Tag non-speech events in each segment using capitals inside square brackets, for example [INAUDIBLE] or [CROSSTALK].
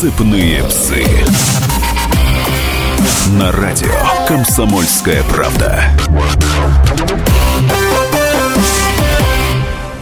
Цепные псы. На радио Комсомольская правда.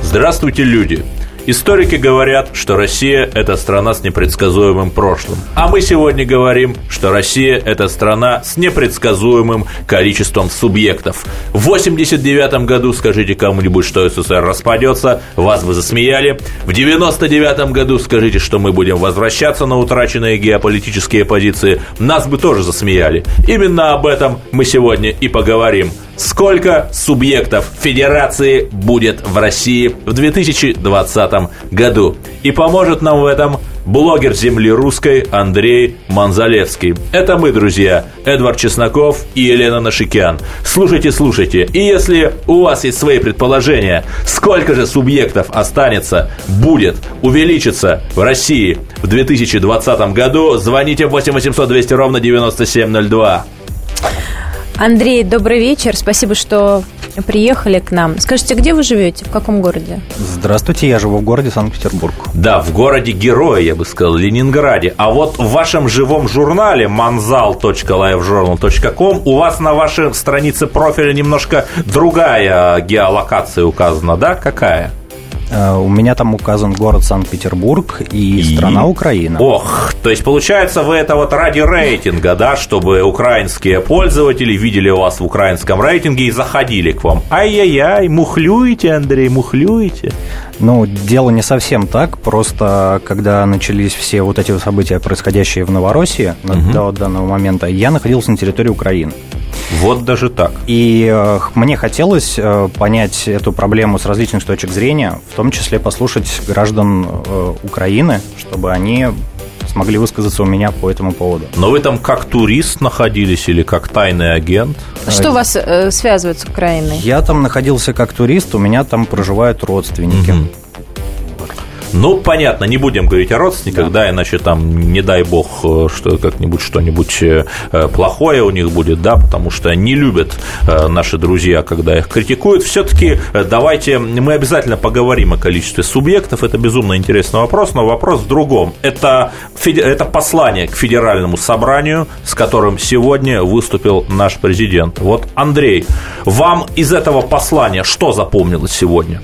Здравствуйте, люди! Историки говорят, что Россия – это страна с непредсказуемым прошлым. А мы сегодня говорим, что Россия – это страна с непредсказуемым количеством субъектов. В 89 году скажите кому-нибудь, что СССР распадется, вас бы засмеяли. В 99 году скажите, что мы будем возвращаться на утраченные геополитические позиции, нас бы тоже засмеяли. Именно об этом мы сегодня и поговорим – Сколько субъектов федерации будет в России в 2020 году? И поможет нам в этом блогер земли русской Андрей Манзалевский. Это мы, друзья, Эдвард Чесноков и Елена Нашикян. Слушайте, слушайте. И если у вас есть свои предположения, сколько же субъектов останется, будет, увеличится в России в 2020 году, звоните 8 800 200 ровно 9702. Андрей, добрый вечер. Спасибо, что приехали к нам. Скажите, где вы живете? В каком городе? Здравствуйте, я живу в городе Санкт-Петербург. Да, в городе героя, я бы сказал, Ленинграде. А вот в вашем живом журнале manzal.livejournal.com у вас на вашей странице профиля немножко другая геолокация указана, да? Какая? Э, у меня там указан город Санкт-Петербург и, и страна Украина. Ох, то есть получается вы это вот ради рейтинга, да, чтобы украинские пользователи видели вас в украинском рейтинге и заходили к вам. Ай-яй-яй, мухлюете, Андрей, мухлюете. Ну, дело не совсем так, просто когда начались все вот эти события, происходящие в Новороссии угу. до данного момента, я находился на территории Украины. Вот даже так. И э, мне хотелось э, понять эту проблему с различных точек зрения, в том числе послушать граждан э, Украины, чтобы они смогли высказаться у меня по этому поводу. Но вы там как турист находились или как тайный агент? Что вас э, связывает с Украиной? Я там находился как турист, у меня там проживают родственники. Угу. Ну, понятно, не будем говорить о родственниках, да, да иначе там, не дай бог, э, что как-нибудь что-нибудь э, плохое у них будет, да, потому что не любят э, наши друзья, когда их критикуют. Все-таки давайте мы обязательно поговорим о количестве субъектов. Это безумно интересный вопрос, но вопрос в другом. Это, это послание к федеральному собранию, с которым сегодня выступил наш президент. Вот, Андрей, вам из этого послания что запомнилось сегодня?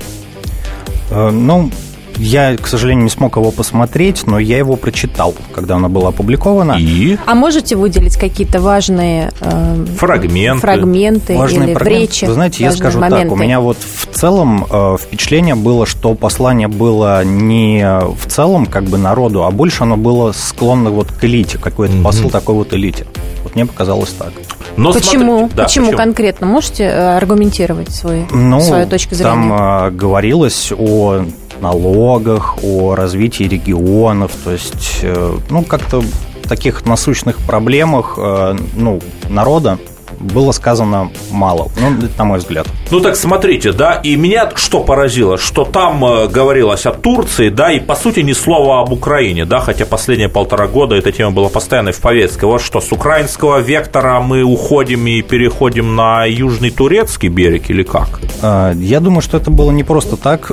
Ну, я, к сожалению, не смог его посмотреть, но я его прочитал, когда оно было опубликовано. И? А можете выделить какие-то важные э, фрагменты, фрагменты важные или фрагменты. речи? Вы знаете, я скажу моменты. так, у меня вот в целом э, впечатление было, что послание было не в целом как бы народу, а больше оно было склонно вот к элите, какой-то mm-hmm. посыл такой вот элите. Вот мне показалось так. Но почему? Смотри, да, почему? почему конкретно? Можете э, аргументировать свой, ну, свою точку зрения? Там э, говорилось о налогах, о развитии регионов, то есть, э, ну, как-то таких насущных проблемах, э, ну, народа было сказано мало, ну, на мой взгляд. Ну так смотрите, да, и меня что поразило, что там э, говорилось о Турции, да, и по сути ни слова об Украине, да, хотя последние полтора года эта тема была постоянной в повестке. Вот что, с украинского вектора мы уходим и переходим на южный турецкий берег или как? Я думаю, что это было не просто так.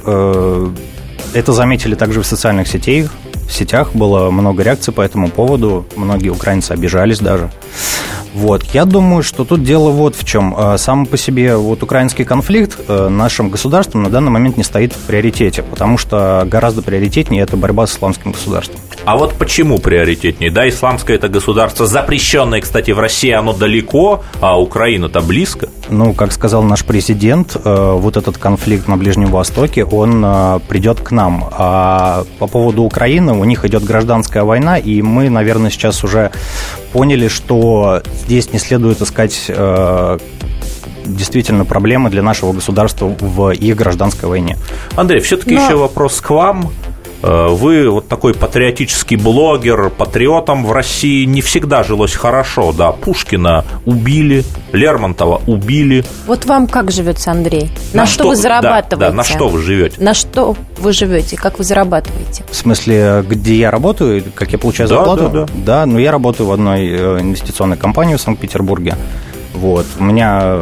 Это заметили также в социальных сетях. В сетях было много реакций по этому поводу. Многие украинцы обижались даже. Вот. Я думаю, что тут дело вот в чем. А, сам по себе вот украинский конфликт э, нашим государством на данный момент не стоит в приоритете, потому что гораздо приоритетнее это борьба с исламским государством. А вот почему приоритетнее? Да, исламское это государство запрещенное, кстати, в России оно далеко, а Украина-то близко. Ну, как сказал наш президент, э, вот этот конфликт на Ближнем Востоке, он э, придет к нам. А по поводу Украины, у них идет гражданская война, и мы, наверное, сейчас уже поняли, что здесь не следует искать э, действительно проблемы для нашего государства в их гражданской войне. Андрей, все-таки Но... еще вопрос к вам. Э, вы вот такой патриотический блогер, патриотом в России не всегда жилось хорошо, да. Пушкина убили, Лермонтова убили. Вот вам как живется, Андрей? На, на что, что вы зарабатываете? Да, да, на что вы живете? На что вы живете? Как вы зарабатываете? В смысле, где я работаю, как я получаю да, зарплату? Да, да. Да, ну я работаю в одной э, инвестиционной компании в Санкт-Петербурге. Вот. У меня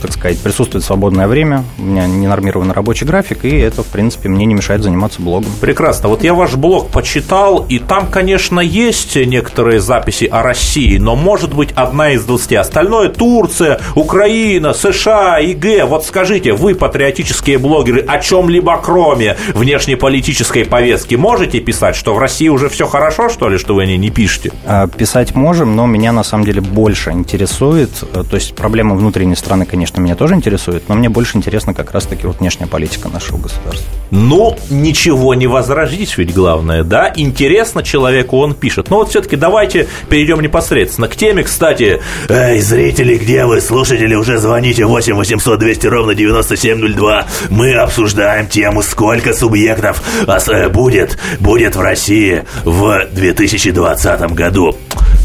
так сказать, присутствует свободное время, у меня ненормированный рабочий график, и это, в принципе, мне не мешает заниматься блогом. Прекрасно. Вот я ваш блог почитал, и там, конечно, есть некоторые записи о России, но может быть одна из двадцати. Остальное Турция, Украина, США, ЕГЭ. Вот скажите, вы, патриотические блогеры, о чем-либо кроме внешнеполитической повестки можете писать, что в России уже все хорошо, что ли, что вы о ней не пишете? А, писать можем, но меня на самом деле больше интересует, э, то есть проблемы внутренней страны, конечно, меня тоже интересует, но мне больше интересно как раз-таки вот внешняя политика нашего государства. Ну, ничего не возразить, ведь главное, да? Интересно человеку он пишет. Но вот все-таки давайте перейдем непосредственно к теме. Кстати, эй, зрители, где вы? Слушатели, уже звоните 8 800 200 ровно 9702. Мы обсуждаем тему, сколько субъектов э, будет, будет в России в 2020 году.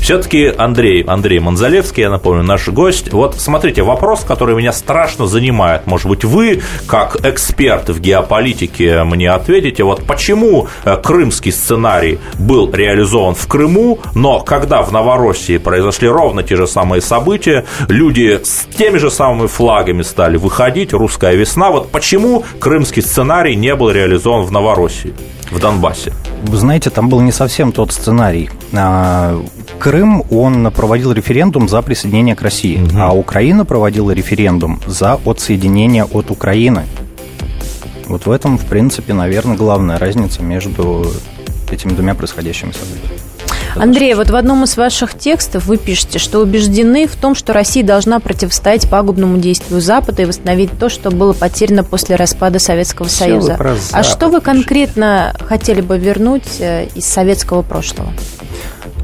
Все-таки Андрей, Андрей Манзалевский, я напомню, наш гость. Вот смотрите, вопрос, который меня страшно занимает. Может быть, вы, как эксперт в геополитике, мне ответите, вот почему э, крымский сценарий был реализован в Крыму, но когда в Новороссии произошли ровно те же самые события, люди с теми же самыми флагами стали выходить, русская весна, вот почему крымский сценарий не был реализован в Новороссии? в Донбассе? Знаете, там был не совсем тот сценарий. Крым, он проводил референдум за присоединение к России, угу. а Украина проводила референдум за отсоединение от Украины. Вот в этом, в принципе, наверное, главная разница между этими двумя происходящими событиями. Андрей, вот в одном из ваших текстов вы пишете, что убеждены в том, что Россия должна противостоять пагубному действию Запада и восстановить то, что было потеряно после распада Советского Все Союза. А что вы конкретно хотели бы вернуть э, из советского прошлого?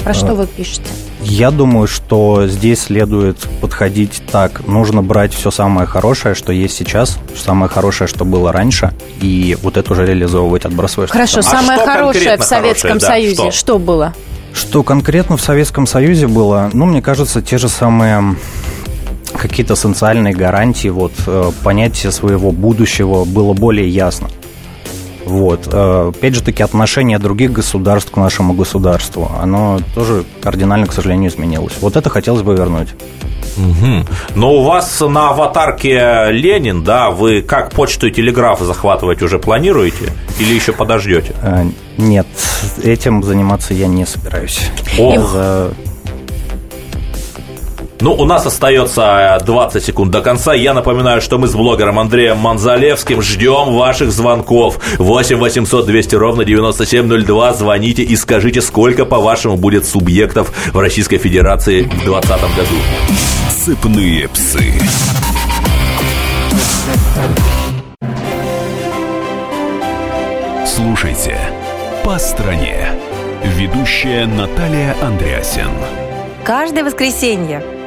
Про что а, вы пишете? Я думаю, что здесь следует подходить так. Нужно брать все самое хорошее, что есть сейчас, самое хорошее, что было раньше, и вот это уже реализовывать, отбрасывать. Хорошо, а самое хорошее в Советском хорошее, Союзе да, что? что было? Что конкретно в Советском Союзе было? Ну, мне кажется, те же самые какие-то социальные гарантии, вот, э, понятие своего будущего было более ясно. Вот. Э, опять же таки, отношение других государств к нашему государству, оно тоже кардинально, к сожалению, изменилось. Вот это хотелось бы вернуть. Угу. Но у вас на аватарке Ленин, да, вы как почту и телеграф захватывать уже планируете или еще подождете? Э, нет, этим заниматься я не собираюсь. Ох. За ну, у нас остается 20 э, секунд до конца. Я напоминаю, что мы с блогером Андреем Манзалевским ждем ваших звонков. 8 800 200 ровно 9702. Звоните и скажите, сколько, по-вашему, будет субъектов в Российской Федерации в 2020 году. Сыпные псы. Слушайте «По стране». Ведущая Наталья Андреасен. Каждое воскресенье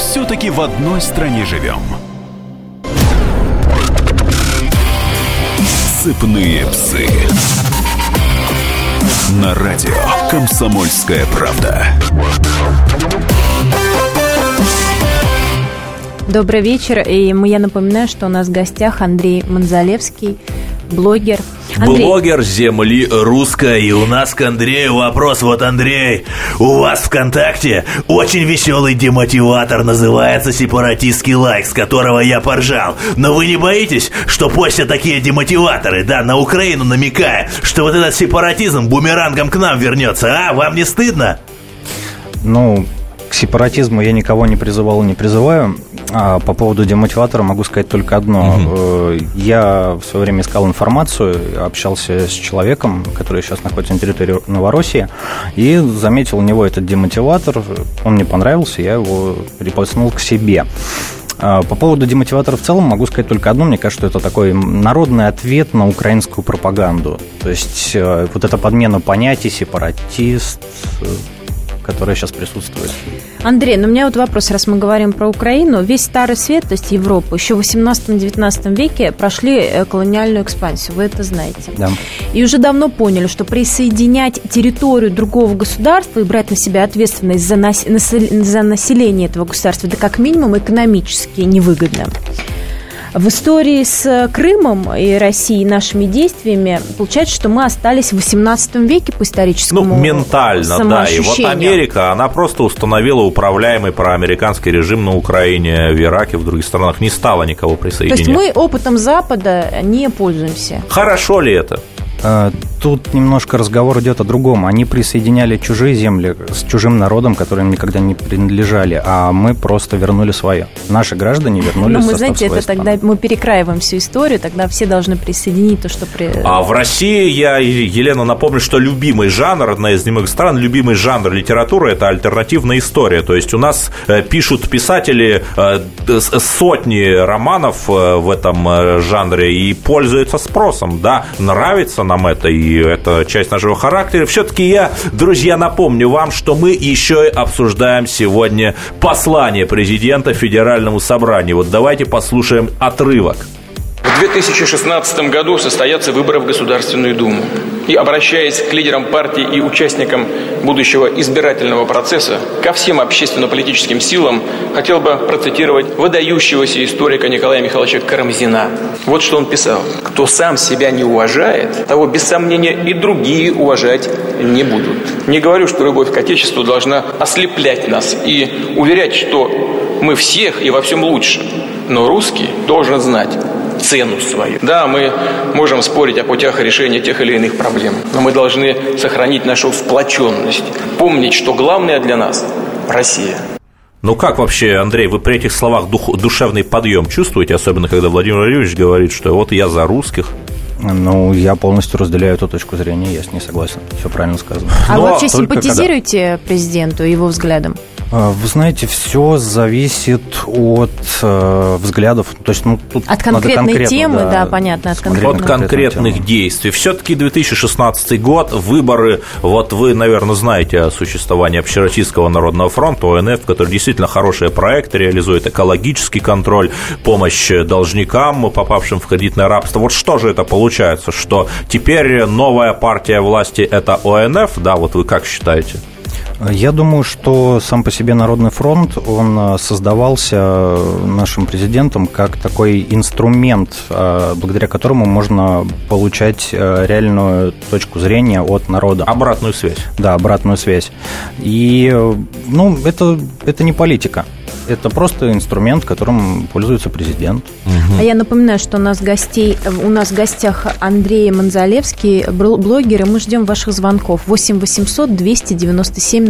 все-таки в одной стране живем. Сыпные псы. На радио «Комсомольская правда». Добрый вечер. И я напоминаю, что у нас в гостях Андрей Манзалевский, блогер, Андрей. Блогер земли русской. И у нас к Андрею вопрос. Вот, Андрей, у вас ВКонтакте очень веселый демотиватор называется «Сепаратистский лайк», с которого я поржал. Но вы не боитесь, что после такие демотиваторы, да, на Украину намекая, что вот этот сепаратизм бумерангом к нам вернется, а? Вам не стыдно? Ну, к сепаратизму я никого не призывал и не призываю. А по поводу демотиватора могу сказать только одно. Угу. Я в свое время искал информацию, общался с человеком, который сейчас находится на территории Новороссии, и заметил у него этот демотиватор. Он мне понравился, я его перепостнул к себе. А по поводу демотиватора в целом могу сказать только одно. Мне кажется, что это такой народный ответ на украинскую пропаганду. То есть э, вот эта подмена понятий, сепаратист, которая сейчас присутствует. Андрей, ну у меня вот вопрос, раз мы говорим про Украину. Весь Старый Свет, то есть Европа, еще в 18-19 веке прошли э, колониальную экспансию, вы это знаете. Да. И уже давно поняли, что присоединять территорию другого государства и брать на себя ответственность за, нас... за население этого государства, это как минимум экономически невыгодно. В истории с Крымом и Россией нашими действиями получается, что мы остались в 18 веке по историческому Ну, ментально, да. И вот Америка, она просто установила управляемый проамериканский режим на Украине, в Ираке, в других странах. Не стала никого присоединять. То есть мы опытом Запада не пользуемся. Хорошо ли это? А, тут немножко разговор идет о другом. Они присоединяли чужие земли с чужим народом, которые им никогда не принадлежали, а мы просто вернули свое. Наши граждане вернули Ну, мы, знаете, это тогда мы перекраиваем всю историю, тогда все должны присоединить то, что... При... А в России, я, Елена, напомню, что любимый жанр, одна из немых стран, любимый жанр литературы – это альтернативная история. То есть у нас э, пишут писатели э, сотни романов э, в этом жанре и пользуются спросом, да, нравится нам это, и это часть нашего характера. Все-таки я, друзья, напомню вам, что мы еще и обсуждаем сегодня послание президента Федеральному собранию. Вот давайте послушаем отрывок. В 2016 году состоятся выборы в Государственную Думу. И обращаясь к лидерам партии и участникам будущего избирательного процесса, ко всем общественно-политическим силам, хотел бы процитировать выдающегося историка Николая Михайловича Карамзина. Вот что он писал. «Кто сам себя не уважает, того, без сомнения, и другие уважать не будут». Не говорю, что любовь к Отечеству должна ослеплять нас и уверять, что мы всех и во всем лучше. Но русский должен знать, цену свою. Да, мы можем спорить о путях решения тех или иных проблем, но мы должны сохранить нашу сплоченность, помнить, что главное для нас – Россия. Ну как вообще, Андрей, вы при этих словах дух, душевный подъем чувствуете, особенно когда Владимир Владимирович говорит, что вот я за русских? Ну, я полностью разделяю эту точку зрения, я с ней согласен. Все правильно сказано. А Но вы вообще симпатизируете когда... президенту его взглядам? А, вы знаете, все зависит от э, взглядов. То есть, ну, тут от конкретной темы, да, да, понятно. От, конкретных, от конкретных тему. действий. Все-таки 2016 год, выборы. Вот вы, наверное, знаете о существовании Общероссийского народного фронта, ОНФ, который действительно хорошие проекты реализует, экологический контроль, помощь должникам, попавшим в кредитное рабство. Вот что же это получается, что теперь новая партия власти – это ОНФ, да, вот вы как считаете? Я думаю, что сам по себе Народный фронт, он э, создавался э, нашим президентом как такой инструмент, э, благодаря которому можно получать реальную точку зрения от народа. Обратную связь. Да, обратную связь. И, ну, это, это не политика это просто инструмент, которым пользуется президент. А я напоминаю, что у нас гостей, у нас в гостях Андрей Манзалевский, блогер, и мы ждем ваших звонков 8 800 297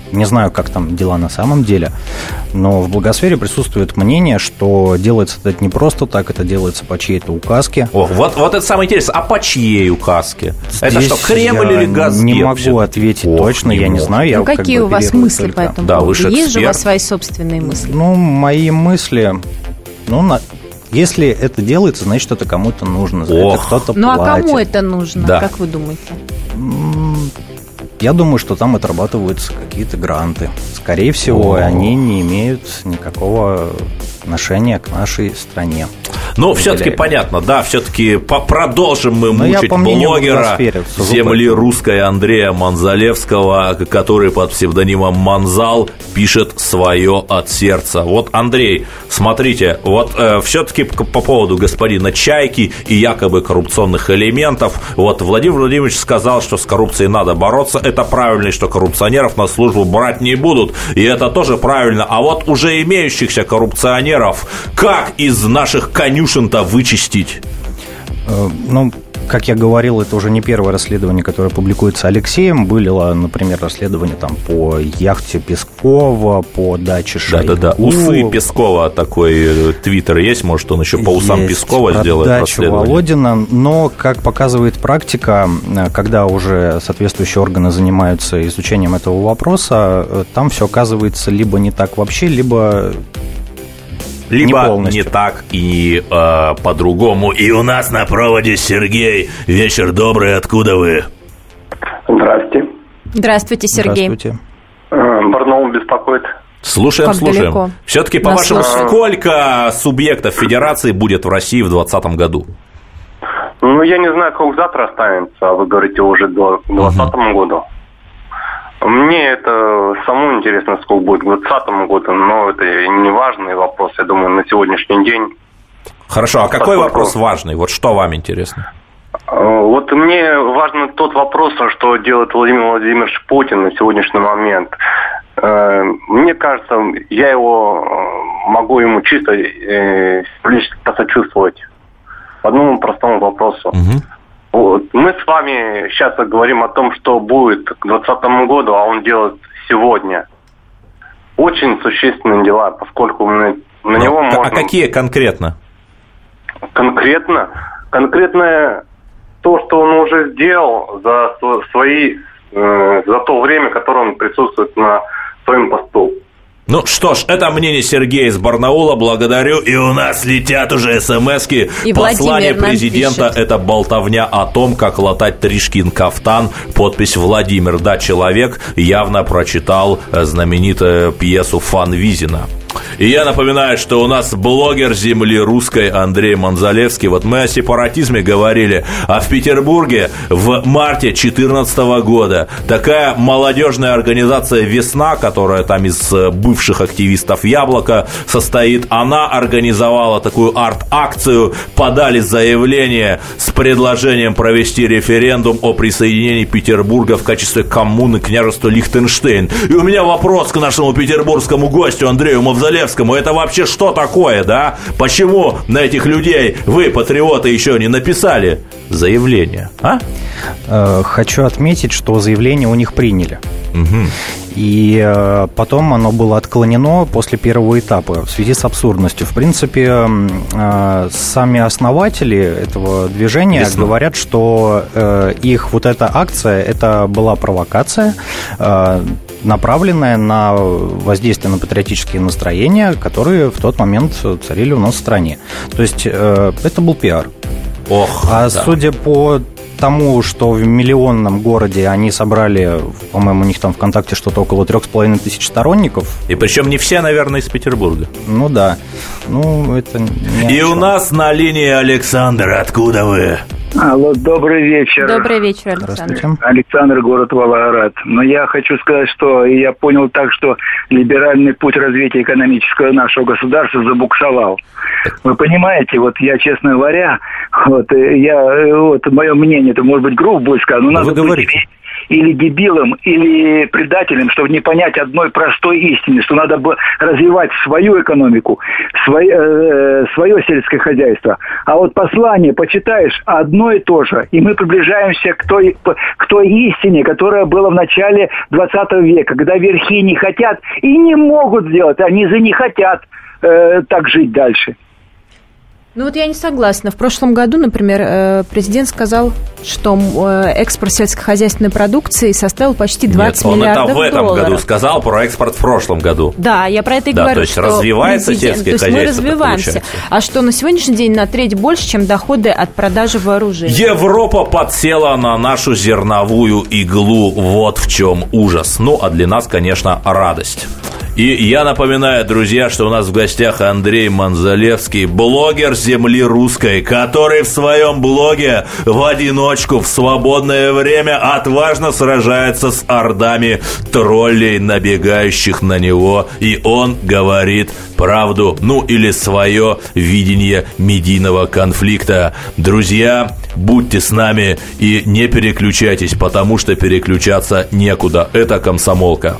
Не не не знаю, как там дела на самом деле, но в благосфере присутствует мнение, что делается это не просто так, это делается по чьей-то указке. О, вот, вот это самое интересное. А по чьей указке? Здесь это что, Кремль или Газпром? Не могу ответить Ох, точно, я не знаю. Я ну, какие у вас мысли только... по этому да, поводу? Есть же у вас свои собственные мысли? Ну, мои мысли... Ну, на, если это делается, значит, это кому-то нужно. За Ох. это кто-то Ну, платит. а кому это нужно, да. как вы думаете? Я думаю, что там отрабатываются какие-то гранты. Скорее всего, О. они не имеют никакого отношения к нашей стране. Ну, все-таки понятно, да, все-таки продолжим мы Но мучить блогера земли русской Андрея Манзалевского, который под псевдонимом Манзал пишет свое от сердца. Вот, Андрей, смотрите, вот э, все-таки по поводу господина Чайки и якобы коррупционных элементов, вот Владимир Владимирович сказал, что с коррупцией надо бороться, это правильно, и что коррупционеров на службу брать не будут, и это тоже правильно, а вот уже имеющихся коррупционеров, как из наших конюшен-то вычистить? Э, ну, как я говорил, это уже не первое расследование, которое публикуется Алексеем. Было, например, расследование там по яхте Пескова, по даче Шойгу. Да-да-да, усы Пескова такой э, твиттер есть, может, он еще по усам есть Пескова сделает дачу расследование. Володина, но, как показывает практика, э, когда уже соответствующие органы занимаются изучением этого вопроса, там все оказывается либо не так вообще, либо либо не, не так и э, по-другому. И у нас на проводе Сергей. Вечер добрый, откуда вы? Здравствуйте. Здравствуйте, Сергей. Здравствуйте. Э, Барнаул беспокоит. Слушаем, как слушаем. Далеко? Все-таки, по-вашему, сколько субъектов федерации будет в России в 2020 году? Ну, я не знаю, как завтра останется, а вы говорите уже до 2020 угу. году. Мне это самому интересно, сколько будет к 2020 году, но это не важный вопрос, я думаю, на сегодняшний день. Хорошо, а какой вопрос важный? Вот что вам интересно? А, вот мне важен тот вопрос, что делает Владимир Владимирович Путин на сегодняшний момент. Э, мне кажется, я его э, могу ему чисто э, посочувствовать. По одному простому вопросу. Угу. Вот. Мы с вами сейчас говорим о том, что будет к 2020 году, а он делает сегодня. Очень существенные дела, поскольку мы на Но, него а можно... А какие конкретно? Конкретно? Конкретно то, что он уже сделал за свои, э, за то время, которое он присутствует на своем посту. Ну что ж, это мнение Сергея из Барнаула. Благодарю. И у нас летят уже смс-ки. И Послание президента – это болтовня о том, как латать Тришкин кафтан. Подпись «Владимир». Да, человек явно прочитал знаменитую пьесу Фан Визина. И я напоминаю, что у нас блогер земли русской Андрей Манзалевский. Вот мы о сепаратизме говорили, а в Петербурге в марте 2014 года такая молодежная организация «Весна», которая там из э, бывших активистов «Яблоко» состоит, она организовала такую арт-акцию, подали заявление с предложением провести референдум о присоединении Петербурга в качестве коммуны княжества Лихтенштейн. И у меня вопрос к нашему петербургскому гостю Андрею Мавзалевскому Залевскому. Это вообще что такое, да? Почему на этих людей вы, патриоты, еще не написали заявление, а? Э, хочу отметить, что заявление у них приняли. Угу. И э, потом оно было отклонено после первого этапа в связи с абсурдностью. В принципе, э, сами основатели этого движения Весна. говорят, что их вот эта акция, это была провокация, направленная на воздействие на патриотические настроения, которые в тот момент царили у нас в стране. То есть это был пиар. Ох, а да. судя по тому, что в миллионном городе они собрали, по-моему, у них там ВКонтакте что-то около трех с половиной тысяч сторонников. И причем не все, наверное, из Петербурга. Ну да. Ну, это не И у нас на линии Александр. Откуда вы? Алло, добрый вечер. Добрый вечер, Александр. Александр, город Волгоград. Но я хочу сказать, что я понял так, что либеральный путь развития экономического нашего государства забуксовал. Вы понимаете, вот я, честно говоря, вот я, вот мое мнение, это может быть грубо будет сказано, но надо Вы говорите или дебилом, или предателем, чтобы не понять одной простой истины, что надо бы развивать свою экономику, свое, э, свое сельское хозяйство. А вот послание почитаешь одно и то же, и мы приближаемся к той, к той истине, которая была в начале 20 века, когда верхи не хотят и не могут сделать, а низы не хотят э, так жить дальше. Ну вот я не согласна. В прошлом году, например, э, президент сказал, что э, экспорт сельскохозяйственной продукции составил почти 20 Нет, миллиардов долларов. он это в этом году сказал про экспорт в прошлом году. Да, я про это и да, говорю. то есть развивается сельское то есть мы развиваемся. А что на сегодняшний день на треть больше, чем доходы от продажи вооружений. Европа подсела на нашу зерновую иглу. Вот в чем ужас. Ну, а для нас, конечно, радость. И я напоминаю, друзья, что у нас в гостях Андрей Манзалевский, блогер земли русской, который в своем блоге в одиночку в свободное время отважно сражается с ордами троллей, набегающих на него. И он говорит правду, ну или свое видение медийного конфликта. Друзья, будьте с нами и не переключайтесь, потому что переключаться некуда. Это комсомолка.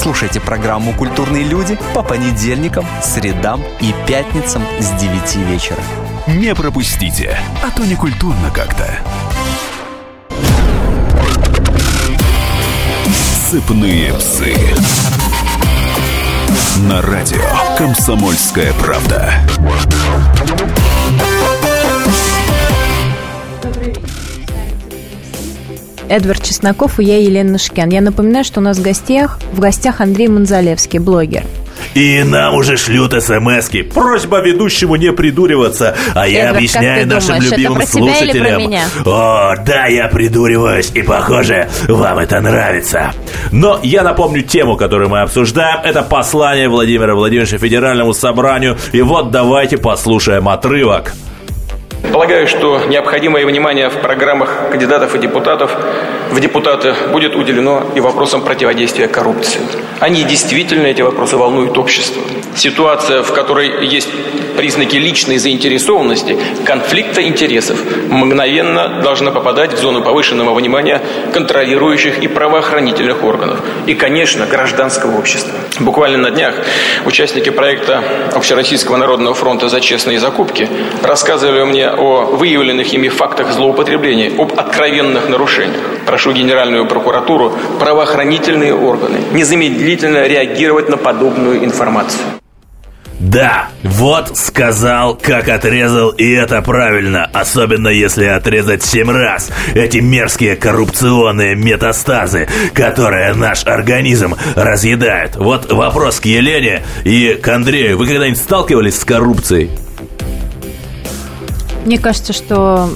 Слушайте программу «Культурные люди» по понедельникам, средам и пятницам с 9 вечера. Не пропустите, а то не культурно как-то. Сыпные псы. На радио «Комсомольская правда». Эдвард Чесноков и я, Елена Шкян. Я напоминаю, что у нас в гостях, в гостях Андрей Манзалевский, блогер. И нам уже шлют смс -ки. Просьба ведущему не придуриваться. А я Эдвард, объясняю как ты нашим думаешь, любимым слушателям. меня? О, да, я придуриваюсь. И похоже, вам это нравится. Но я напомню тему, которую мы обсуждаем. Это послание Владимира Владимировича Федеральному собранию. И вот давайте послушаем отрывок. Полагаю, что необходимое внимание в программах кандидатов и депутатов в депутаты будет уделено и вопросам противодействия коррупции. Они действительно, эти вопросы, волнуют общество. Ситуация, в которой есть признаки личной заинтересованности, конфликта интересов, мгновенно должна попадать в зону повышенного внимания контролирующих и правоохранительных органов. И, конечно, гражданского общества. Буквально на днях участники проекта Общероссийского народного фронта за честные закупки рассказывали мне о выявленных ими фактах злоупотребления, об откровенных нарушениях. Прошу Генеральную прокуратуру, правоохранительные органы незамедлительно реагировать на подобную информацию. Да, вот сказал, как отрезал, и это правильно, особенно если отрезать семь раз эти мерзкие коррупционные метастазы, которые наш организм разъедает. Вот вопрос к Елене и к Андрею. Вы когда-нибудь сталкивались с коррупцией? Мне кажется, что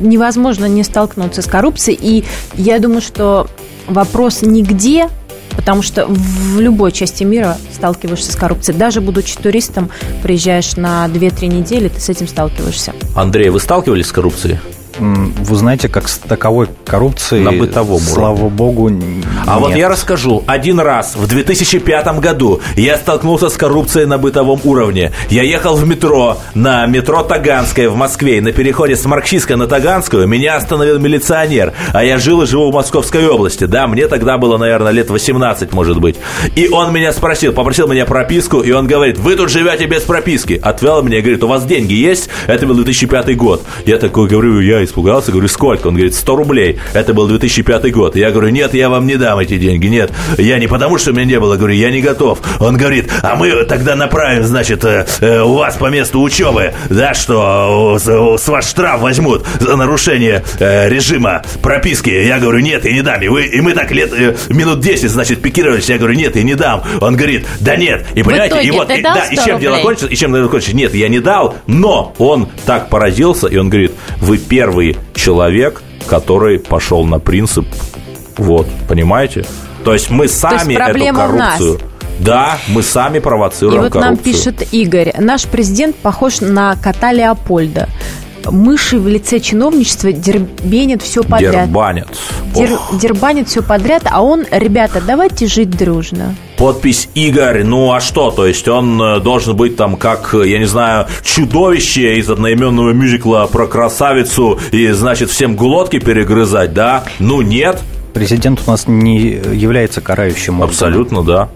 невозможно не столкнуться с коррупцией. И я думаю, что вопрос нигде, потому что в любой части мира сталкиваешься с коррупцией. Даже будучи туристом, приезжаешь на 2-3 недели, ты с этим сталкиваешься. Андрей, вы сталкивались с коррупцией? Вы знаете, как с таковой коррупции, На бытовом слава богу, н- А вот нет. я расскажу. Один раз в 2005 году я столкнулся с коррупцией на бытовом уровне. Я ехал в метро, на метро Таганское в Москве, и на переходе с Марксистской на Таганскую меня остановил милиционер. А я жил и живу в Московской области. Да, мне тогда было, наверное, лет 18, может быть. И он меня спросил, попросил меня прописку, и он говорит, вы тут живете без прописки. Отвел меня и говорит, у вас деньги есть? Это был 2005 год. Я такой говорю, я испугался, говорю, сколько? Он говорит, 100 рублей. Это был 2005 год. Я говорю, нет, я вам не дам эти деньги, нет. Я не потому, что у меня не было, говорю, я не готов. Он говорит, а мы тогда направим, значит, э, э, у вас по месту учебы, да, что э, с, вас штраф возьмут за нарушение режима прописки. Я говорю, нет, я не дам. И, вы, и мы так лет, минут 10, значит, пикировались. Я говорю, нет, я не дам. Он говорит, да нет. И понимаете, и вот, и, да, и 100 чем дело кончится, и чем дело кончится? Нет, я не дал, но он так поразился, и он говорит, вы первый человек, который пошел на принцип, вот, понимаете? То есть мы сами эту в нас. коррупцию... Да, мы сами И провоцируем вот коррупцию. нам пишет Игорь, наш президент похож на кота Леопольда. Мыши в лице чиновничества дербенят все подряд. Дербанят. Дер- Ох. дербанит все подряд, а он, ребята, давайте жить дружно. Подпись Игорь, ну а что? То есть он э, должен быть там как, э, я не знаю, чудовище из одноименного мюзикла про красавицу и, значит, всем глотки перегрызать, да? Ну нет, Президент у нас не является карающим органом. абсолютно да.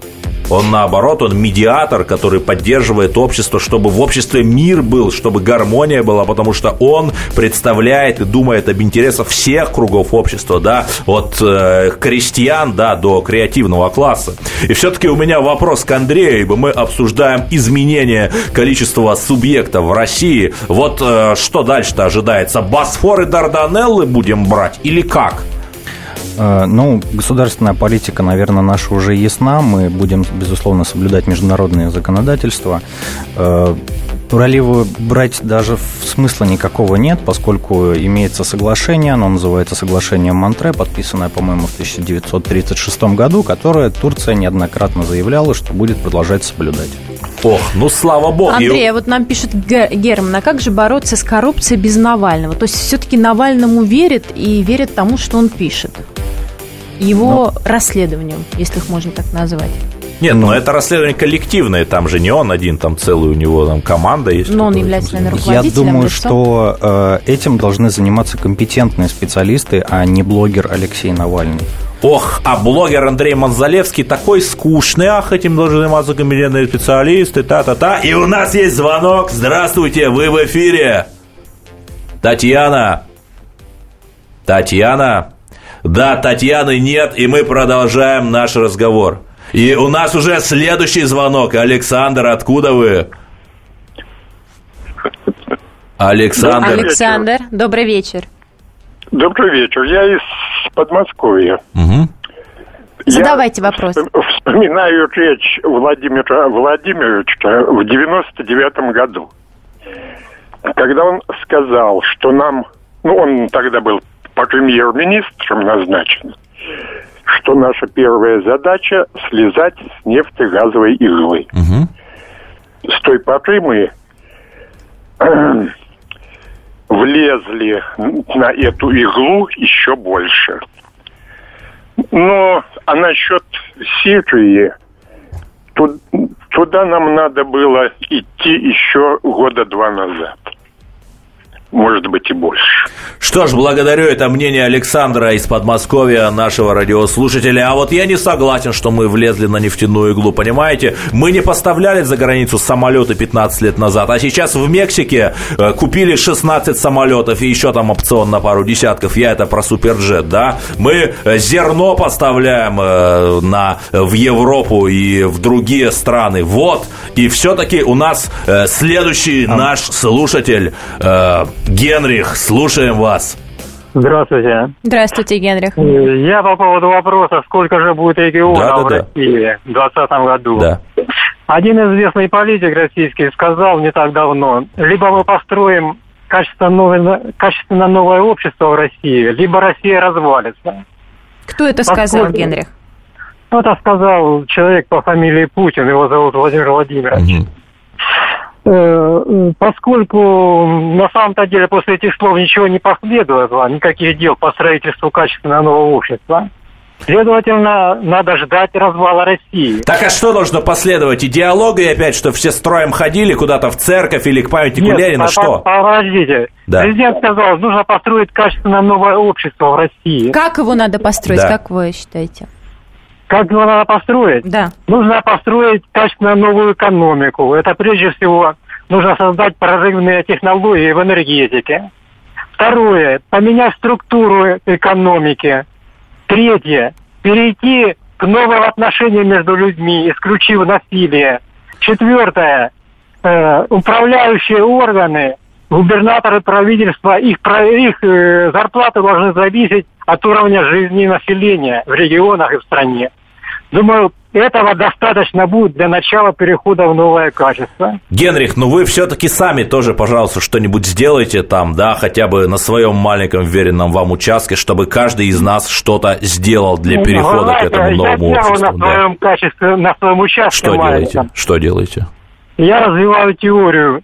Он наоборот, он медиатор, который поддерживает общество, чтобы в обществе мир был, чтобы гармония была, потому что он представляет и думает об интересах всех кругов общества, да, от э, крестьян, да, до креативного класса. И все-таки у меня вопрос к Андрею, ибо мы обсуждаем изменение количества субъектов в России. Вот э, что дальше-то ожидается? Босфор и Дарданеллы будем брать или как? Э, Ну, государственная политика, наверное, наша уже ясна. Мы будем, безусловно, соблюдать международное законодательство. Э, Проливы брать даже в- смысла никакого нет, поскольку имеется соглашение, оно называется соглашение Монтре, подписанное, по-моему, в 1936 году, которое Турция неоднократно заявляла, что будет продолжать соблюдать. Ох, ну слава богу. Андрей, а вот нам пишет Герман, а как же бороться с коррупцией без Навального? То есть все-таки Навальному верит и верит тому, что он пишет. Его Но... расследованием, если их можно так назвать. Нет, ну это расследование коллективное, там же не он один, там целая у него там команда есть. Но он является, наверное, руководителем. Я думаю, лицом. что э, этим должны заниматься компетентные специалисты, а не блогер Алексей Навальный. Ох, а блогер Андрей Манзалевский такой скучный, ах, этим должны заниматься компетентные специалисты, та-та-та. И у нас есть звонок. Здравствуйте, вы в эфире. Татьяна. Татьяна. Да, Татьяны нет, и мы продолжаем наш разговор. И у нас уже следующий звонок. Александр, откуда вы? Александр. Александр, добрый вечер. Добрый вечер. Я из Подмосковья. Угу. Задавайте Я вопрос. Вспоминаю речь Владимира Владимировича в 99 году, когда он сказал, что нам, ну, он тогда был премьер-министром назначен, что наша первая задача слезать с нефтегазовой иглы. Угу. С той поры мы э, влезли на эту иглу еще больше. Но а насчет Сирии, туда нам надо было идти еще года два назад может быть и больше. Что ж, благодарю это мнение Александра из Подмосковья, нашего радиослушателя. А вот я не согласен, что мы влезли на нефтяную иглу, понимаете? Мы не поставляли за границу самолеты 15 лет назад, а сейчас в Мексике э, купили 16 самолетов и еще там опцион на пару десятков. Я это про Суперджет, да? Мы э, зерно поставляем э, на, в Европу и в другие страны. Вот. И все-таки у нас следующий а... наш слушатель Генрих, слушаем вас. Здравствуйте. Здравствуйте, Генрих. Я по поводу вопроса, сколько же будет регионов да, да, в России в 2020 году. Да. Один известный политик российский сказал не так давно, либо мы построим качественно новое, качественно новое общество в России, либо Россия развалится. Кто это Поскольку... сказал, Генрих? Ну, это сказал человек по фамилии Путин, его зовут Владимир Владимирович. Угу. Э, поскольку на самом-то деле после этих слов ничего не последовало, никаких дел по строительству качественного нового общества, Следовательно, надо ждать развала России. Так а что должно последовать? Идеология опять, что все строем ходили куда-то в церковь или к памятнику Нет, Ленина? Что? Подождите. Да. Президент сказал, нужно построить качественно новое общество в России. Как его надо построить, да. как вы считаете? Как его надо построить? Да. Нужно построить качественно новую экономику. Это прежде всего нужно создать прорывные технологии в энергетике. Второе, поменять структуру экономики. Третье, перейти к новым отношениям между людьми, исключив насилие. Четвертое, э, управляющие органы, губернаторы правительства, их, их э, зарплаты должны зависеть от уровня жизни населения в регионах и в стране. Думаю, этого достаточно будет для начала перехода в новое качество. Генрих, ну вы все-таки сами тоже, пожалуйста, что-нибудь сделайте там, да, хотя бы на своем маленьком веренном вам участке, чтобы каждый из нас что-то сделал для ну, перехода знаете, к этому новому я обществу. На своем да. качестве, на своем участке. Что маленьком. делаете? Что делаете? Я развиваю теорию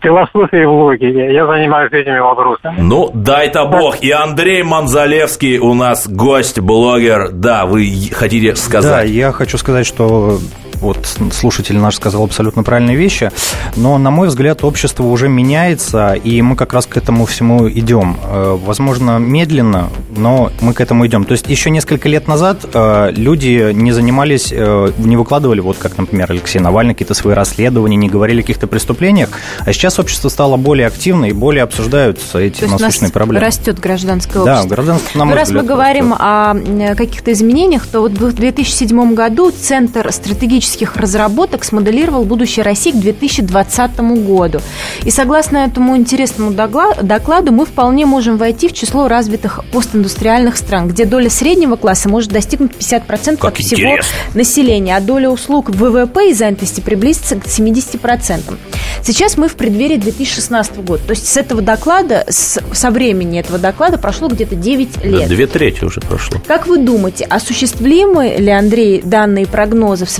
философии в логике. Я занимаюсь этими вопросами. Ну, дай-то бог. И Андрей Манзалевский у нас гость, блогер. Да, вы хотите сказать? Да, я хочу сказать, что вот слушатель наш сказал абсолютно правильные вещи, но, на мой взгляд, общество уже меняется, и мы как раз к этому всему идем. Э, возможно, медленно, но мы к этому идем. То есть еще несколько лет назад э, люди не занимались, э, не выкладывали, вот как, например, Алексей Навальный, какие-то свои расследования, не говорили о каких-то преступлениях, а сейчас общество стало более активно и более обсуждаются эти насущные проблемы. растет гражданское общество. Да, гражданское, на мой Раз взгляд, мы говорим растет. о каких-то изменениях, то вот в 2007 году Центр стратегических стратегических разработок смоделировал будущее России к 2020 году. И согласно этому интересному докладу, мы вполне можем войти в число развитых постиндустриальных стран, где доля среднего класса может достигнуть 50% как от всего населения, а доля услуг в ВВП и занятости приблизится к 70%. Сейчас мы в преддверии 2016 года. То есть с этого доклада, с, со времени этого доклада прошло где-то 9 лет. Две трети уже прошло. Как вы думаете, осуществимы ли, Андрей, данные прогнозы в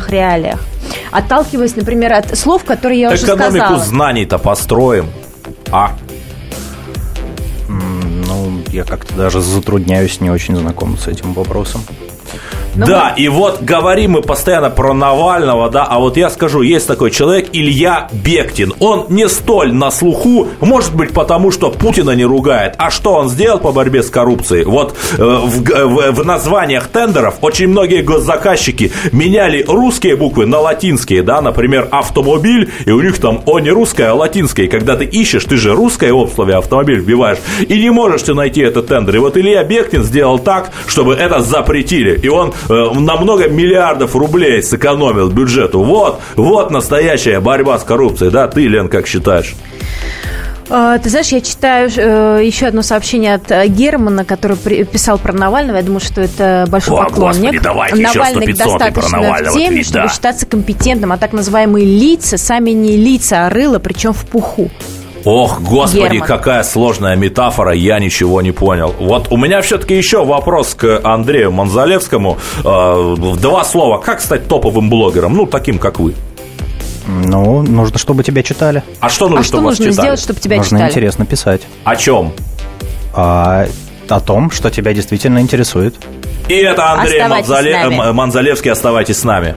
современных реалиях? отталкиваясь, например, от слов, которые я Экономику уже сказала. Экономику знаний-то построим. А? Ну, я как-то даже затрудняюсь, не очень знаком с этим вопросом. Ну, да, и вот говорим мы постоянно про Навального, да, а вот я скажу, есть такой человек Илья Бектин. Он не столь на слуху, может быть, потому что Путина не ругает. А что он сделал по борьбе с коррупцией? Вот э, в, в, в названиях тендеров очень многие госзаказчики меняли русские буквы на латинские, да, например, автомобиль, и у них там о не русское, а латинское. И когда ты ищешь, ты же русское в слове автомобиль вбиваешь, и не можешь ты найти этот тендер. И вот Илья Бектин сделал так, чтобы это запретили. И он Э, на много миллиардов рублей сэкономил бюджету. Вот, вот настоящая борьба с коррупцией, да? Ты, Лен, как считаешь? А, ты знаешь, я читаю э, еще одно сообщение от э, Германа, который писал про Навального. Я думаю, что это большой О, поклонник. Господи, давайте Навальный еще достаточно в теме, чтобы считаться компетентным, а так называемые лица сами не лица, а рыло, причем в пуху. Ох, господи, Герман. какая сложная метафора, я ничего не понял. Вот у меня все-таки еще вопрос к Андрею Манзалевскому. Э, два слова. Как стать топовым блогером? Ну, таким, как вы. Ну, нужно, чтобы тебя читали. А что нужно, а чтобы что вас нужно читали? сделать, чтобы тебя нужно читали? интересно писать. О чем? А, о том, что тебя действительно интересует. И это Андрей Манзале... Манзалевский. Оставайтесь с нами.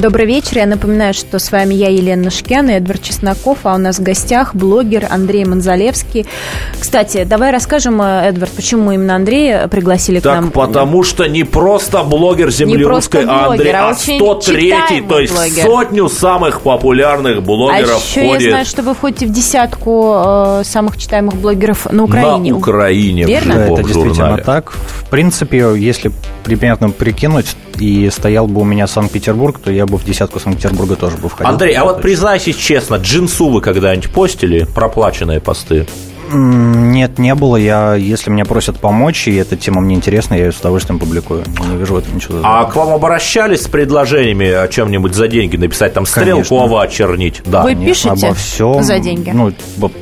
Добрый вечер. Я напоминаю, что с вами я, Елена Шкян и Эдвард Чесноков, а у нас в гостях блогер Андрей Манзалевский. Кстати, давай расскажем, э, Эдвард, почему именно Андрея пригласили так, к нам. потому что не просто блогер земли русской, а Андрей, а 103-й, то есть блогер. сотню самых популярных блогеров а еще входит... я знаю, что вы входите в десятку э, самых читаемых блогеров на Украине. На Украине, Верно? Да, это действительно так. В принципе, если примерно прикинуть, и стоял бы у меня Санкт-Петербург, то я бы в десятку Санкт-Петербурга тоже бы входил. Андрей, а вот признайся честно, джинсу вы когда-нибудь постили проплаченные посты? Нет, не было. Я, если меня просят помочь, и эта тема мне интересна, я ее с удовольствием публикую. Не вижу в этом ничего. А к вам обращались с предложениями о чем-нибудь за деньги написать, там стрелку ава очернить? Да. Вы Конечно, пишете обо всем, за деньги? Ну,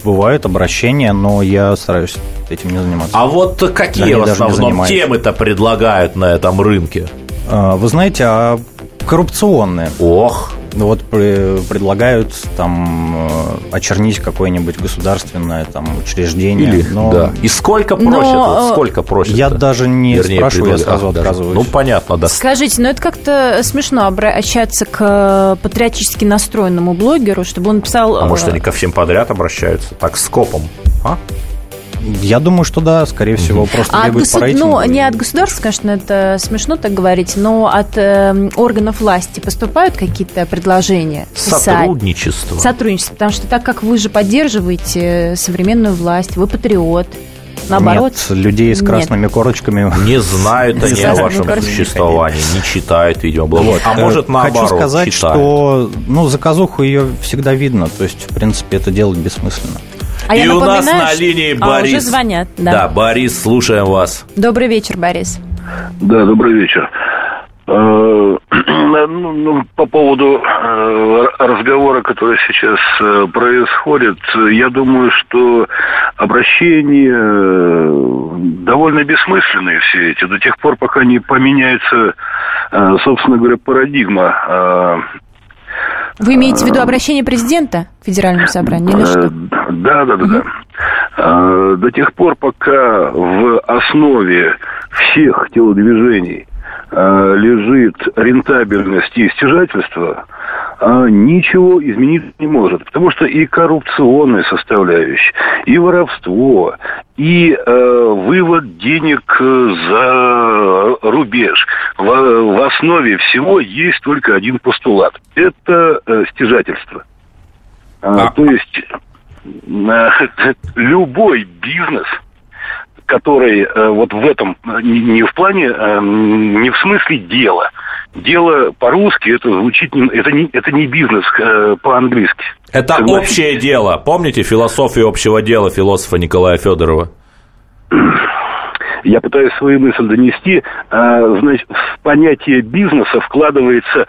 бывают обращения, но я стараюсь этим не заниматься. А вот какие в основном темы-то предлагают на этом рынке? А, вы знаете, а коррупционные. Ох. Вот предлагают там э, очернить какое-нибудь государственное там учреждение. Или, но... да. И сколько просят? Но... Вот сколько просят? Я даже не Вернее, спрашиваю, я сразу даже. отказываюсь. Ну, понятно, да. Скажите, ну это как-то смешно обращаться к патриотически настроенному блогеру, чтобы он писал... А может, э, они ко всем подряд обращаются? Так, скопом? А? Я думаю, что да, скорее всего, просто а бегают госуд... по рейтингу. Ну, не от государства, конечно, это смешно так говорить, но от э, органов власти поступают какие-то предложения? Сотрудничество. Писать. Сотрудничество, потому что так как вы же поддерживаете современную власть, вы патриот, Наоборот. Нет, людей с красными Нет. корочками. [LAUGHS] Не знают они о вашем существовании, не читают, видимо, блогов. А может, наоборот, Хочу сказать, что ну, заказуху ее всегда видно, то есть, в принципе, это делать бессмысленно. А и у нас на линии Борис. А, уже звонят, да. Да, Борис, слушаем вас. Добрый вечер, Борис. Да, добрый вечер. Э, [CLEARS THROAT] ну, ну, по поводу э, разговора, который сейчас э, происходит, я думаю, что обращения довольно бессмысленные все эти, до тех пор, пока не поменяется, собственно говоря, парадигма вы имеете в виду обращение президента к федеральному собранию или что? Да, да, да, да. А, до тех пор, пока в основе всех телодвижений а, лежит рентабельность и стяжательство, а, ничего измениться не может. Потому что и коррупционная составляющая, и воровство, и э, вывод денег за рубеж. В, в основе всего есть только один постулат. Это э, стяжательство. А, а. То есть [LAUGHS] любой бизнес, который э, вот в этом, не, не в плане, э, не в смысле дела. Дело по-русски, это звучит, это не, это не бизнес э, по-английски. Это Согласитесь? общее дело. Помните философию общего дела философа Николая Федорова? Я пытаюсь свою мысль донести. Значит, в понятие бизнеса вкладывается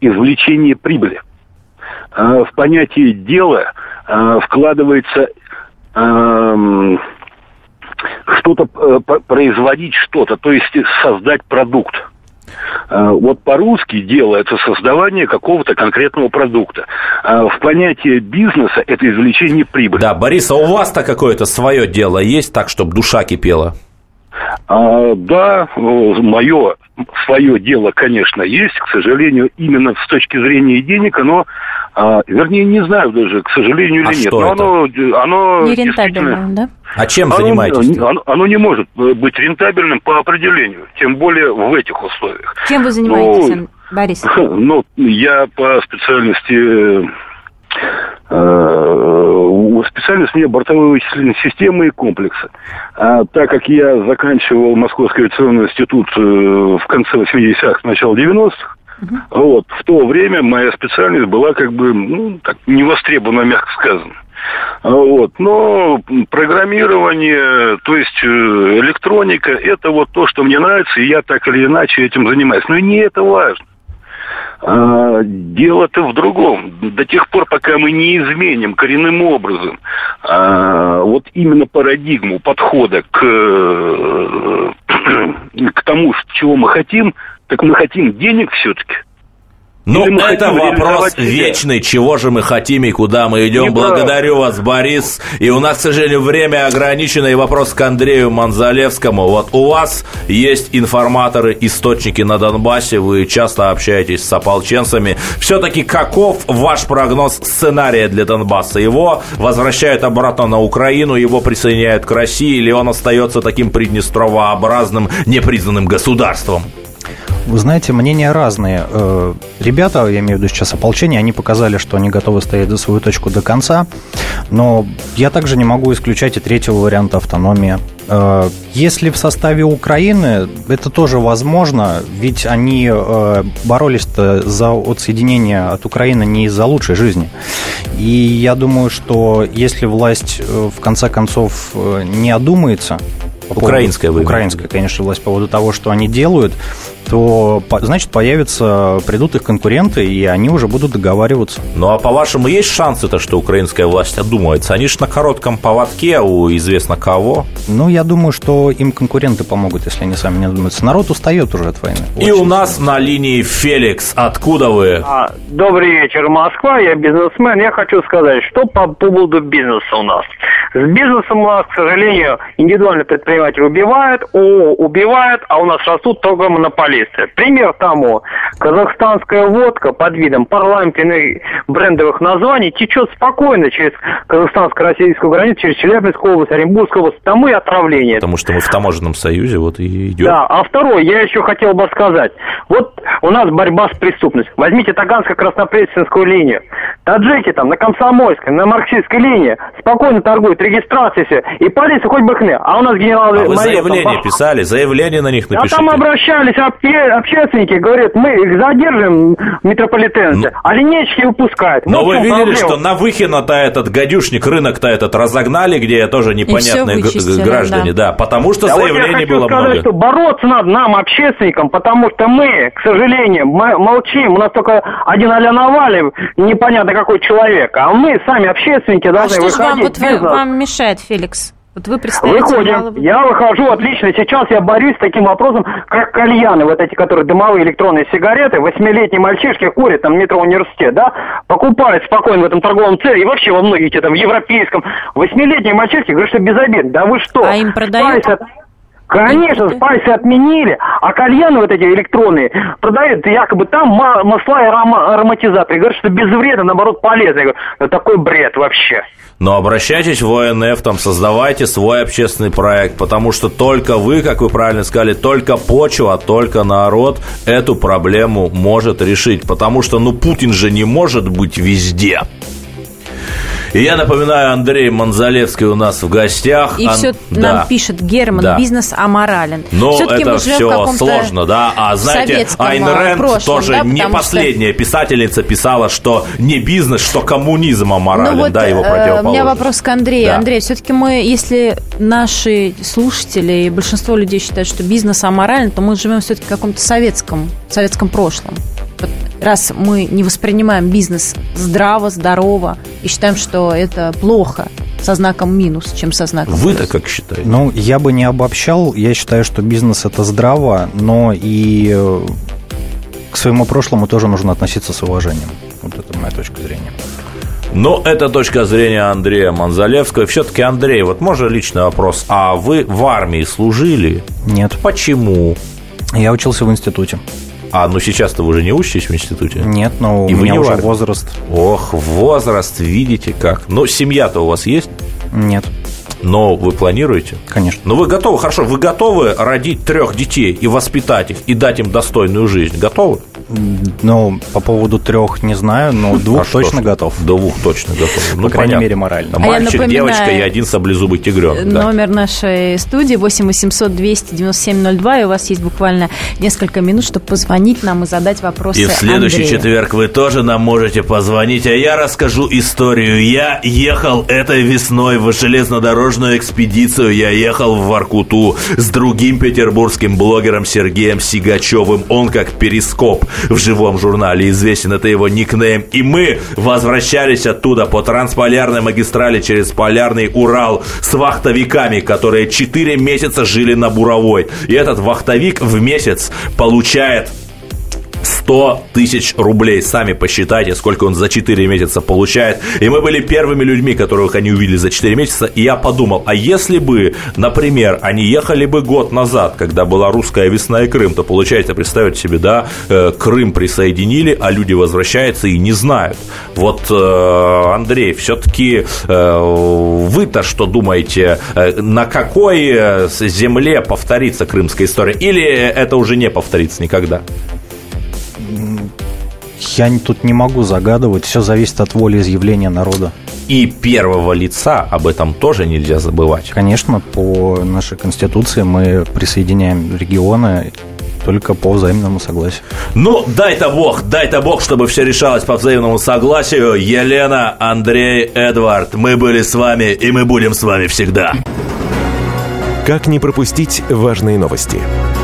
извлечение прибыли. В понятие дела вкладывается что-то э, производить что-то, то есть создать продукт. Э, вот по-русски дело это создавание какого-то конкретного продукта. Э, в понятии бизнеса это извлечение прибыли. Да, Борис, а у вас-то какое-то свое дело есть так, чтобы душа кипела? А, да, мое свое дело, конечно, есть. К сожалению, именно с точки зрения денег оно а, вернее, не знаю даже, к сожалению а или нет. Но это? оно, оно Нерентабельное, да? А чем оно, занимаетесь? Оно, оно не может быть рентабельным по определению, тем более в этих условиях. Чем вы занимаетесь, ну, Борис? [LAUGHS] Ну, я по специальности э, специальность у меня бортовые вычислительные системы и комплексы. А так как я заканчивал Московский авиационный институт э, в конце 80-х, начало 90-х, Uh-huh. Вот. В то время моя специальность была как бы, ну, так, невостребована, мягко сказано. Вот. Но программирование, то есть э, электроника, это вот то, что мне нравится, и я так или иначе этим занимаюсь. Но не это важно. А, дело-то в другом. До тех пор, пока мы не изменим коренным образом а, вот именно парадигму подхода к, э, [CLEARS THROAT] к тому, чего мы хотим, так мы хотим денег все-таки. Ну, это вопрос вечный, чего же мы хотим и куда мы идем. Не Благодарю прав. вас, Борис. И у нас, к сожалению, время ограничено. И вопрос к Андрею Манзалевскому. Вот у вас есть информаторы, источники на Донбассе, вы часто общаетесь с ополченцами. Все-таки каков ваш прогноз сценария для Донбасса? Его возвращают обратно на Украину, его присоединяют к России, или он остается таким приднестровообразным, непризнанным государством? Вы знаете, мнения разные. Э, ребята, я имею в виду сейчас ополчение, они показали, что они готовы стоять за свою точку до конца, но я также не могу исключать и третьего варианта автономии. Э, если в составе Украины, это тоже возможно, ведь они э, боролись за отсоединение от Украины не из-за лучшей жизни. И я думаю, что если власть в конце концов не одумается, Украинская, поводу, украинская, конечно, власть по поводу того, что они делают, то, значит, появятся, придут их конкуренты, и они уже будут договариваться. Ну, а по-вашему, есть шансы-то, что украинская власть одумается? Они же на коротком поводке у известно кого. Ну, я думаю, что им конкуренты помогут, если они сами не одумаются. Народ устает уже от войны. И у нас на линии Феликс. Откуда вы? А, добрый вечер, Москва. Я бизнесмен. Я хочу сказать, что по поводу бизнеса у нас. С бизнесом у нас, к сожалению, индивидуальный предприниматель убивает, ООО убивает, а у нас растут только монополисты. Пример тому. Казахстанская водка под видом парламентных брендовых названий течет спокойно через казахстанско-российскую границу, через Челябинскую область, Оренбургскую область. Тому и отравление. Потому что мы в таможенном союзе вот и идем. Да, а второе, я еще хотел бы сказать. Вот у нас борьба с преступностью. Возьмите Таганско-Краснопресненскую линию. Таджики там на Комсомольской, на марксистской линии спокойно торгуют, регистрация все. И полиция хоть бы хны. А у нас генерал... А вы заявление там, писали? Заявление на них напишите. А там обращались, общественники говорят, мы их задержим, метрополитенцы, ну, а линейки выпускают. Но вы видели, проблема? что на Выхино-то этот гадюшник, рынок-то этот разогнали, где тоже непонятные граждане, да. да, потому что да заявлений вот было сказать, много. что бороться надо нам, общественникам, потому что мы, к сожалению, мы молчим, у нас только один Аля Навалев, непонятно какой человек, а мы сами, общественники, должны а что выходить. Вам, вот, вам мешает, Феликс? Вот вы представляете Выходим. Я выхожу отлично. Сейчас я борюсь с таким вопросом, как кальяны, вот эти, которые дымовые электронные сигареты. Восьмилетние мальчишки курят там метро университет, да, покупают спокойно в этом торговом центре и вообще во многих где-то в европейском. Восьмилетние мальчишки говорят, что безобидно. Да вы что? А им продают? Конечно, спайсы отменили, а кальяны вот эти электронные продают якобы там масла и ароматизаторы. Говорят, что без вреда, наоборот, полезно. Я говорю, такой бред вообще. Но обращайтесь в ОНФ, там создавайте свой общественный проект, потому что только вы, как вы правильно сказали, только почва, только народ эту проблему может решить. Потому что, ну, Путин же не может быть везде. И я напоминаю, Андрей Манзалевский у нас в гостях. И Ан... все да. нам пишет Герман, Да. бизнес аморален. Но Всё-таки это мы живем в все каком-то сложно, да. А знаете, Айн а, Рэнд прошлом, тоже да, не потому что- последняя писательница писала, что не бизнес, что коммунизм аморален, Ну вот, да, его э, у противоположность. меня вопрос к Андрею. Да. Андрей, все-таки мы, если наши слушатели и большинство людей считают, что бизнес аморален, то мы живем все-таки в каком-то советском, советском прошлом. Раз мы не воспринимаем бизнес здраво, здорово и считаем, что это плохо, со знаком минус, чем со знаком Вы-то как считаете? Ну, я бы не обобщал. Я считаю, что бизнес это здраво, но и э, к своему прошлому тоже нужно относиться с уважением. Вот это моя точка зрения. Но это точка зрения Андрея Манзалевского. Все-таки, Андрей, вот можно личный вопрос. А вы в армии служили? Нет. Почему? Я учился в институте. А, ну сейчас-то вы уже не учитесь в институте? Нет, но И у меня уже возраст. Ох, возраст, видите как. Но семья-то у вас есть? Нет. Но вы планируете? Конечно. Ну вы готовы, хорошо, вы готовы родить трех детей и воспитать их, и дать им достойную жизнь? Готовы? Ну, по поводу трех не знаю, но двух А что точно ж, готов. Двух точно готов. Ну, По крайней понятно. мере, морально. А я Мальчик, напоминаю- девочка и один саблезубый тигренок. да. Номер нашей студии 8 800 297 02, и у вас есть буквально несколько минут, чтобы позвонить нам и задать вопросы И в следующий Андрею. четверг вы тоже нам можете позвонить, а я расскажу историю. Я ехал этой весной в железнодорожную экспедицию. Я ехал в Воркуту с другим петербургским блогером Сергеем Сигачевым. Он как перископ в живом журнале известен, это его никнейм. И мы возвращались оттуда по трансполярной магистрали через полярный Урал с вахтовиками, которые 4 месяца жили на буровой. И этот вахтовик в месяц получает 100 тысяч рублей. Сами посчитайте, сколько он за 4 месяца получает. И мы были первыми людьми, которых они увидели за 4 месяца. И я подумал, а если бы, например, они ехали бы год назад, когда была русская весна и Крым, то получается, представьте себе, да, э, Крым присоединили, а люди возвращаются и не знают. Вот, э, Андрей, все-таки вы-то что думаете, э, на какой э, земле повторится крымская история? Или это уже не повторится никогда? Я тут не могу загадывать, все зависит от воли изъявления народа. И первого лица об этом тоже нельзя забывать. Конечно, по нашей конституции мы присоединяем регионы только по взаимному согласию. Ну, дай-то бог, дай-то бог, чтобы все решалось по взаимному согласию. Елена, Андрей, Эдвард, мы были с вами, и мы будем с вами всегда. Как не пропустить важные новости?